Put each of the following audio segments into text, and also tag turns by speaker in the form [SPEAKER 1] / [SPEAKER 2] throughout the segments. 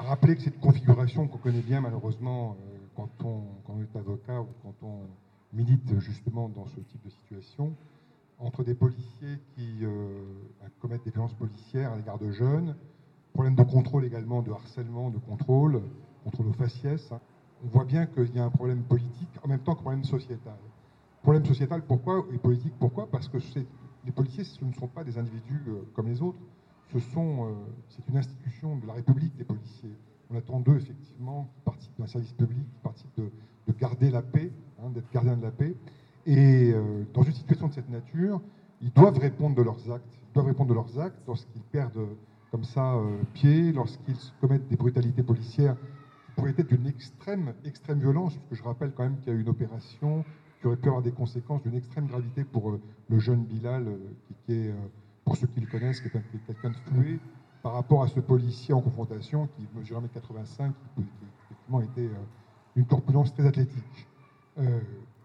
[SPEAKER 1] rappeler que cette configuration qu'on connaît bien malheureusement euh, quand on, est avocat ou quand on milite justement dans ce type de situation, entre des policiers qui euh, commettent des violences policières à l'égard de jeunes, problème de contrôle également, de harcèlement, de contrôle, contrôle aux faciès. Hein. On voit bien qu'il y a un problème politique en même temps qu'un problème sociétal. Problème sociétal, pourquoi? Et politique, pourquoi? Parce que les policiers, ce ne sont pas des individus euh, comme les autres. Euh, c'est une institution de la République des policiers. On attend d'eux, effectivement, qui participent d'un service public, qui participent de, garder la paix, hein, d'être gardiens de la paix. Et euh, dans une situation de cette nature, ils doivent répondre de leurs actes. Ils doivent répondre de leurs actes lorsqu'ils perdent comme ça pied, lorsqu'ils commettent des brutalités policières qui pourraient être d'une extrême, extrême violence, parce que je rappelle quand même qu'il y a eu une opération qui aurait pu avoir des conséquences d'une extrême gravité pour euh, le jeune Bilal, euh, qui, est, euh, pour ceux qui le connaissent, qui est, quelqu'un de flué, par rapport à ce policier en confrontation qui mesurait 1m85, qui, effectivement était une corpulence très athlétique.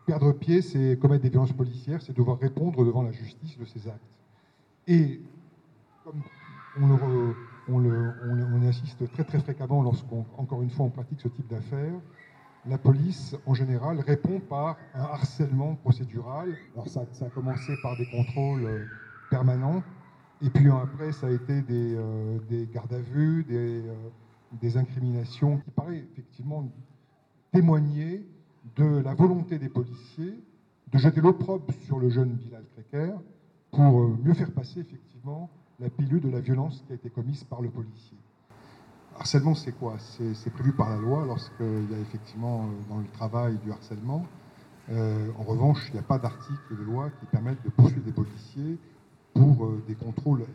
[SPEAKER 1] perdre pied, c'est commettre des violences policières, c'est devoir répondre devant la justice de ses actes. Et comme on, le, insiste très très fréquemment lorsqu'on, encore une fois, on pratique ce type d'affaires, la police, en général, répond par un harcèlement procédural. Alors ça, a commencé par des contrôles euh, permanents, et puis après, ça a été des, euh, gardes à vue, des, euh, des, incriminations qui paraissent effectivement témoigner de la volonté des policiers de jeter l'opprobre sur le jeune Bilal Kreker pour mieux faire passer effectivement la pilule de la violence qui a été commise par le policier. Harcèlement, c'est quoi? C'est prévu par la loi lorsqu'il y a effectivement euh, dans le travail du harcèlement. Euh, en revanche, il n'y a pas d'article de loi qui permette de poursuivre des policiers pour euh, des contrôles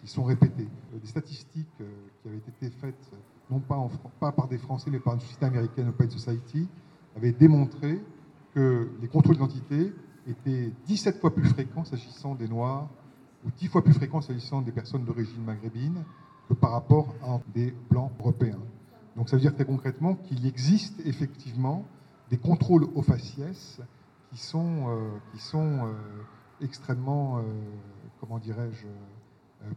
[SPEAKER 1] qui sont répétés. Des statistiques qui avaient été faites, non pas, en, pas par des Français, mais par une société américaine, Open Society, avaient démontré que les contrôles d'identité étaient 17 fois plus fréquents s'agissant des Noirs ou 10 fois plus fréquents s'agissant des personnes d'origine maghrébine que par rapport à des blancs européens. Donc ça veut dire très concrètement qu'il existe effectivement des contrôles aux faciès qui sont, euh, qui sont euh, extrêmement, euh, comment dirais-je,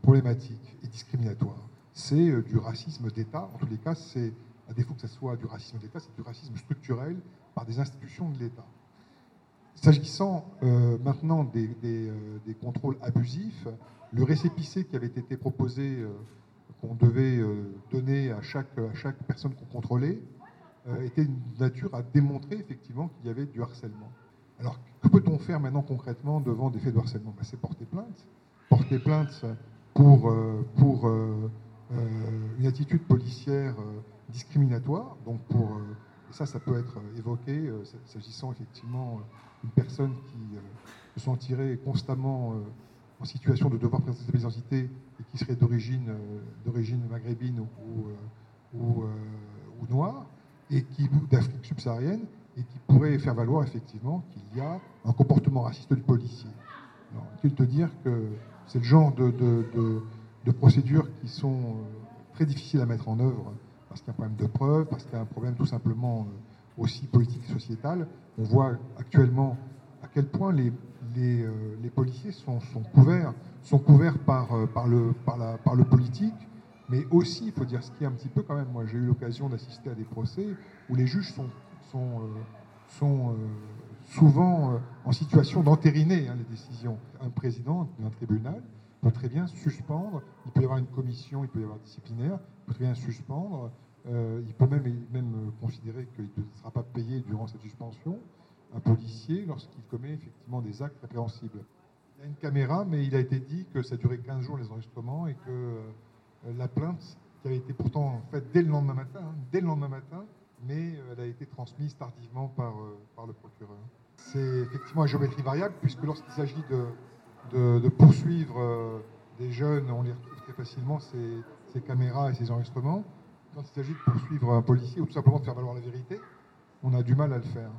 [SPEAKER 1] problématiques et discriminatoires. C'est du racisme d'État, en tous les cas, c'est, à défaut que ce soit du racisme d'État, c'est du racisme structurel par des institutions de l'État. S'agissant maintenant des, contrôles abusifs, le récépissé qui avait été proposé qu'on devait euh, donner à chaque, à chaque personne qu'on contrôlait euh, était une nature à démontrer effectivement qu'il y avait du harcèlement. Alors, que peut-on faire maintenant concrètement devant des faits de harcèlement? Ben, C'est porter plainte. Porter plainte pour, euh, pour une attitude policière discriminatoire. Donc, pour, ça, ça peut être évoqué s'agissant effectivement d'une personne qui se sentirait constamment en situation de devoir présenter ses identités et qui serait d'origine euh, d'origine maghrébine ou, ou, euh, ou euh, noire et qui d'Afrique subsaharienne et qui pourrait faire valoir effectivement qu'il y a un comportement raciste du policier. Alors, te dire que c'est le genre de, de, de, procédures qui sont très difficiles à mettre en œuvre parce qu'il y a un problème de preuve, parce qu'il y a un problème tout simplement aussi politique et sociétal. On voit actuellement à quel point les, euh, les, policiers sont, couverts, sont couverts par, euh, par, le, par, la, par le politique, mais aussi, il faut dire ce qui est un petit peu quand même, moi j'ai eu l'occasion d'assister à des procès où les juges sont, sont, euh, sont souvent en situation d'entériner hein, les décisions. Un président d'un tribunal peut très bien suspendre, il peut y avoir une commission, il peut y avoir disciplinaire, il peut très bien suspendre, il peut même, même considérer qu'il ne sera pas payé durant cette suspension un policier lorsqu'il commet effectivement des actes répréhensibles. Il y a une caméra, mais il a été dit que ça durait 15 jours les enregistrements et que euh, la plainte, qui avait été pourtant faite dès le lendemain matin, hein, dès le lendemain matin, mais euh, elle a été transmise tardivement par, euh, par le procureur. C'est effectivement à géométrie variable, puisque lorsqu'il s'agit de, de, poursuivre des jeunes, on les retrouve très facilement, ces, ces caméras et ces enregistrements. Quand il s'agit de poursuivre un policier ou tout simplement de faire valoir la vérité, on a du mal à le faire.